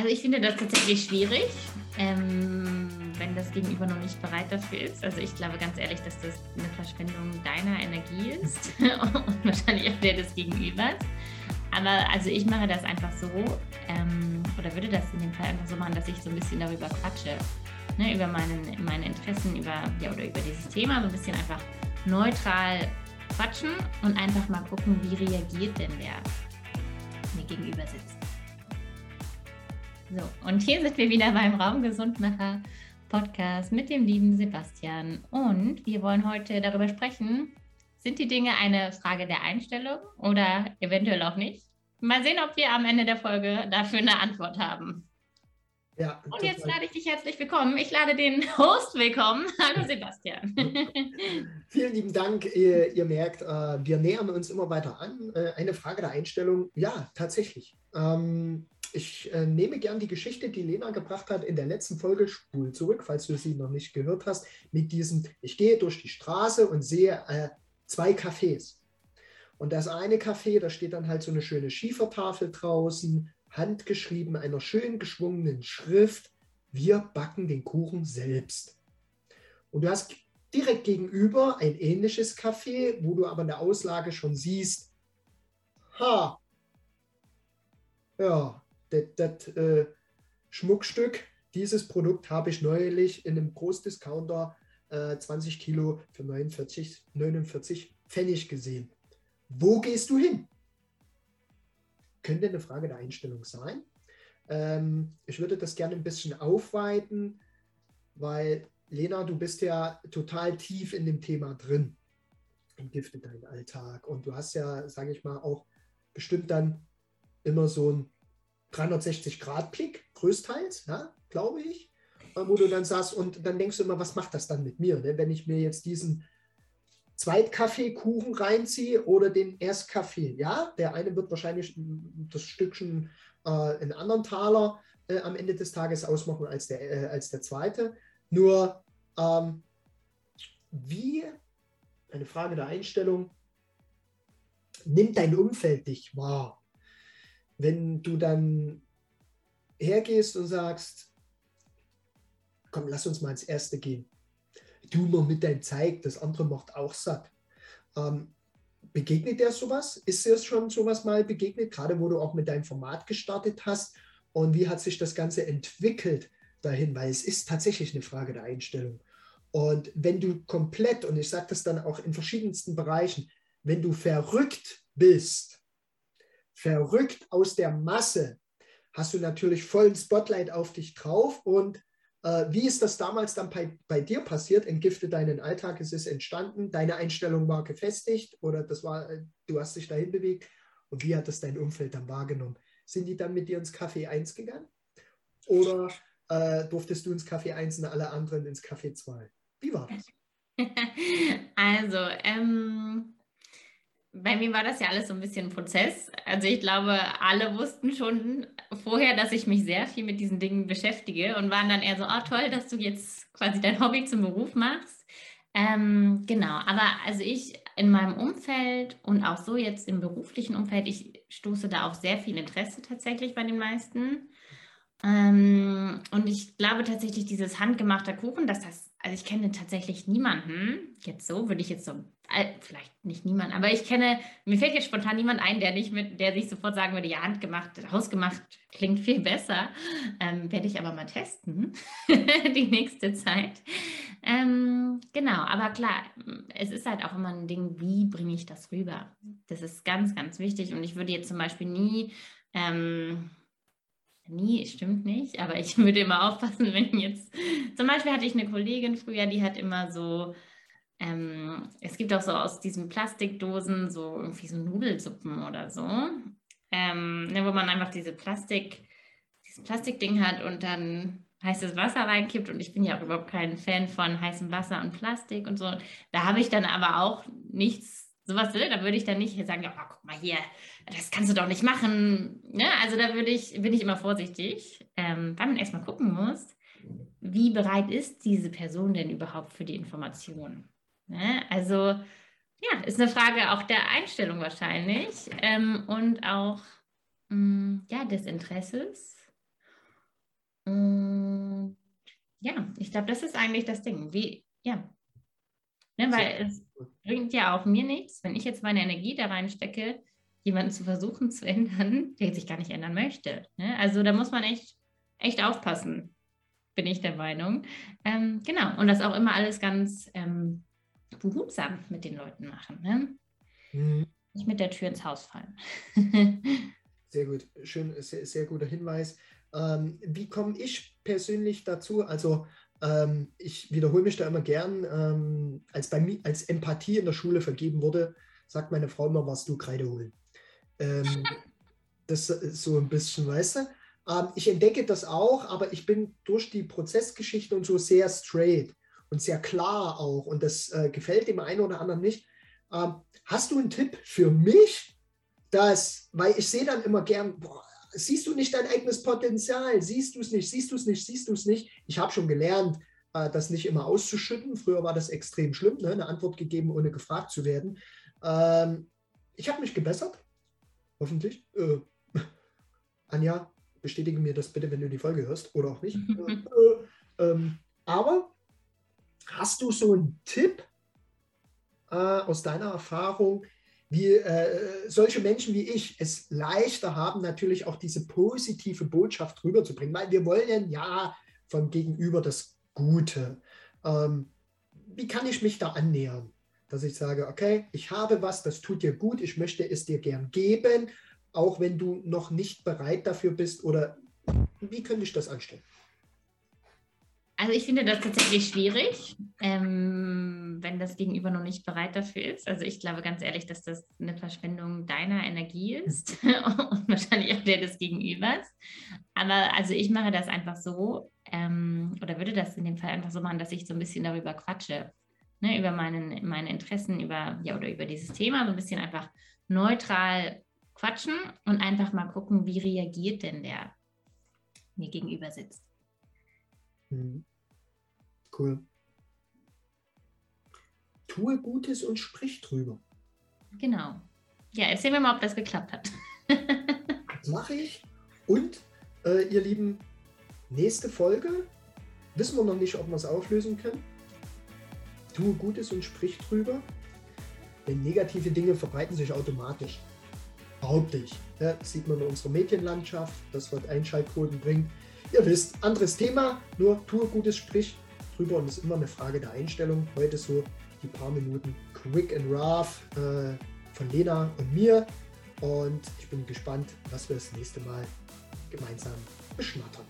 Also ich finde das tatsächlich schwierig, ähm, wenn das Gegenüber noch nicht bereit dafür ist. Also ich glaube ganz ehrlich, dass das eine Verschwendung deiner Energie ist und wahrscheinlich auch der des Gegenübers. Aber also ich mache das einfach so ähm, oder würde das in dem Fall einfach so machen, dass ich so ein bisschen darüber quatsche. Ne, über meinen, meine Interessen, über, ja, oder über dieses Thema, so ein bisschen einfach neutral quatschen und einfach mal gucken, wie reagiert denn der mir gegenüber sitzt. So, und hier sind wir wieder beim Raumgesundmacher Podcast mit dem lieben Sebastian. Und wir wollen heute darüber sprechen, sind die Dinge eine Frage der Einstellung oder eventuell auch nicht? Mal sehen, ob wir am Ende der Folge dafür eine Antwort haben. Ja, und jetzt lade ich dich herzlich willkommen. Ich lade den Host willkommen. Hallo Sebastian. Vielen lieben Dank. Ihr, ihr merkt, äh, wir nähern uns immer weiter an. Äh, eine Frage der Einstellung. Ja, tatsächlich. Ähm, ich äh, nehme gern die Geschichte, die Lena gebracht hat in der letzten Folge, spul zurück, falls du sie noch nicht gehört hast, mit diesem, ich gehe durch die Straße und sehe äh, zwei Cafés. Und das eine Café, da steht dann halt so eine schöne Schiefertafel draußen, handgeschrieben, einer schön geschwungenen Schrift, wir backen den Kuchen selbst. Und du hast direkt gegenüber ein ähnliches Café, wo du aber in der Auslage schon siehst, ha, ja, das äh, Schmuckstück, dieses Produkt habe ich neulich in einem Großdiscounter äh, 20 Kilo für 49, 49 Pfennig gesehen. Wo gehst du hin? Könnte eine Frage der Einstellung sein. Ähm, ich würde das gerne ein bisschen aufweiten, weil Lena, du bist ja total tief in dem Thema drin. Entgiftet deinen Alltag. Und du hast ja, sage ich mal, auch bestimmt dann immer so ein 360-Grad-Blick, größtenteils, ja, glaube ich, äh, wo du dann sagst, und dann denkst du immer, was macht das dann mit mir, ne? wenn ich mir jetzt diesen Zweitkaffeekuchen reinziehe oder den Erstkaffee. Ja, der eine wird wahrscheinlich das Stückchen äh, einen anderen Taler äh, am Ende des Tages ausmachen als der, äh, als der zweite. Nur, ähm, wie, eine Frage der Einstellung, nimmt dein Umfeld dich wahr? Wenn du dann hergehst und sagst, komm, lass uns mal ins Erste gehen. Du mal mit deinem Zeig, das andere macht auch satt. Ähm, begegnet dir sowas? Ist dir schon sowas mal begegnet, gerade wo du auch mit deinem Format gestartet hast? Und wie hat sich das Ganze entwickelt dahin? Weil es ist tatsächlich eine Frage der Einstellung. Und wenn du komplett, und ich sage das dann auch in verschiedensten Bereichen, wenn du verrückt bist, verrückt aus der Masse, hast du natürlich vollen Spotlight auf dich drauf. Und äh, wie ist das damals dann bei, bei dir passiert? Entgifte deinen Alltag, es ist entstanden, deine Einstellung war gefestigt oder das war, äh, du hast dich dahin bewegt. Und wie hat das dein Umfeld dann wahrgenommen? Sind die dann mit dir ins Café 1 gegangen? Oder äh, durftest du ins Café 1 und alle anderen ins Café 2? Wie war das? Also, ähm, bei mir war das ja alles so ein bisschen ein Prozess. Also ich glaube, alle wussten schon vorher, dass ich mich sehr viel mit diesen Dingen beschäftige und waren dann eher so, oh toll, dass du jetzt quasi dein Hobby zum Beruf machst. Ähm, genau, aber also ich in meinem Umfeld und auch so jetzt im beruflichen Umfeld, ich stoße da auf sehr viel Interesse tatsächlich bei den meisten. Ähm, und ich glaube tatsächlich, dieses handgemachte Kuchen, dass das, also ich kenne tatsächlich niemanden, jetzt so, würde ich jetzt so, vielleicht nicht niemanden, aber ich kenne, mir fällt jetzt spontan niemand ein, der nicht mit, der sich sofort sagen würde, ja, handgemacht, hausgemacht klingt viel besser. Ähm, werde ich aber mal testen, die nächste Zeit. Ähm, genau, aber klar, es ist halt auch immer ein Ding, wie bringe ich das rüber? Das ist ganz, ganz wichtig und ich würde jetzt zum Beispiel nie, ähm, nie, stimmt nicht, aber ich würde immer aufpassen, wenn jetzt, zum Beispiel hatte ich eine Kollegin früher, die hat immer so, ähm, es gibt auch so aus diesen Plastikdosen so irgendwie so Nudelsuppen oder so, ähm, ne, wo man einfach diese Plastik, dieses Plastikding hat und dann heißes Wasser reinkippt und ich bin ja auch überhaupt kein Fan von heißem Wasser und Plastik und so. Da habe ich dann aber auch nichts sowas, ne? da würde ich dann nicht sagen, ja, guck mal hier, das kannst du doch nicht machen. Ne? Also da würde ich, bin ich immer vorsichtig, ähm, weil man erstmal gucken muss, wie bereit ist diese Person denn überhaupt für die Information. Ne? Also ja, ist eine Frage auch der Einstellung wahrscheinlich ähm, und auch mh, mm, ja, des Interesses. ja, ich glaube, das ist eigentlich das Ding. Wie, ja. Ne, weil es bringt ja auch mir nichts, wenn ich jetzt meine Energie da reinstecke, jemanden zu versuchen zu ändern, der sich gar nicht ändern möchte. Ne? Also da muss man echt, echt aufpassen, bin ich der Meinung. Ähm, genau, und das auch immer alles ganz ähm, behutsam mit den Leuten machen. Ne? Mhm. Nicht mit der Tür ins Haus fallen. sehr gut, schön, sehr, sehr guter Hinweis. Ähm, wie komme ich persönlich dazu? Also ähm, ich wiederhole mich da immer gern, ähm, als, bei mir, als Empathie in der Schule vergeben wurde, sagt meine Frau immer, warst du Kreide holen. Ähm, das ist so ein bisschen, weißt du? Ähm, ich entdecke das auch, aber ich bin durch die Prozessgeschichte und so sehr straight und sehr klar auch und das äh, gefällt dem einen oder anderen nicht. Ähm, hast du einen Tipp für mich, dass, weil ich sehe dann immer gern, boah, siehst du nicht dein eigenes Potenzial? Siehst du es nicht? Siehst du es nicht? Siehst du es nicht? Ich habe schon gelernt, äh, das nicht immer auszuschütten. Früher war das extrem schlimm, ne? eine Antwort gegeben, ohne gefragt zu werden. Ähm, ich habe mich gebessert, hoffentlich. Äh, Anja, bestätige mir das bitte, wenn du die Folge hörst oder auch nicht. äh, ähm, aber hast du so einen Tipp äh, aus deiner Erfahrung, wie äh, solche Menschen wie ich es leichter haben, natürlich auch diese positive Botschaft rüberzubringen, weil wir wollen ja vom Gegenüber das Gute. Ähm, wie kann ich mich da annähern? Dass ich sage, okay, ich habe was, das tut dir gut, ich möchte es dir gern geben, auch wenn du noch nicht bereit dafür bist oder wie könnte ich das anstellen? Also ich finde das tatsächlich schwierig, ähm, wenn das Gegenüber noch nicht bereit dafür ist. Also ich glaube ganz ehrlich, dass das eine Verschwendung deiner Energie ist und wahrscheinlich auch der des Gegenübers. Aber also ich mache das einfach so ähm, oder würde das in dem Fall einfach so machen, dass ich so ein bisschen darüber quatsche, ne, über meinen, meine Interessen, über ja oder über dieses Thema so ein bisschen einfach neutral quatschen und einfach mal gucken, wie reagiert denn der mir gegenüber sitzt. Mhm. Cool. Tue Gutes und sprich drüber. Genau. Ja, erzähl mir mal, ob das geklappt hat. das mache ich. Und äh, ihr Lieben, nächste Folge wissen wir noch nicht, ob wir es auflösen können. Tue Gutes und sprich drüber. Denn negative Dinge verbreiten sich automatisch. Behaupte ich. Ja, sieht man in unserer Medienlandschaft. Das wird Einschaltquoten bringen. Ihr wisst, anderes Thema, nur tue Gutes, sprich drüber und es ist immer eine Frage der Einstellung. Heute so die paar Minuten Quick and Rough äh, von Lena und mir. Und ich bin gespannt, was wir das nächste Mal gemeinsam beschnattern.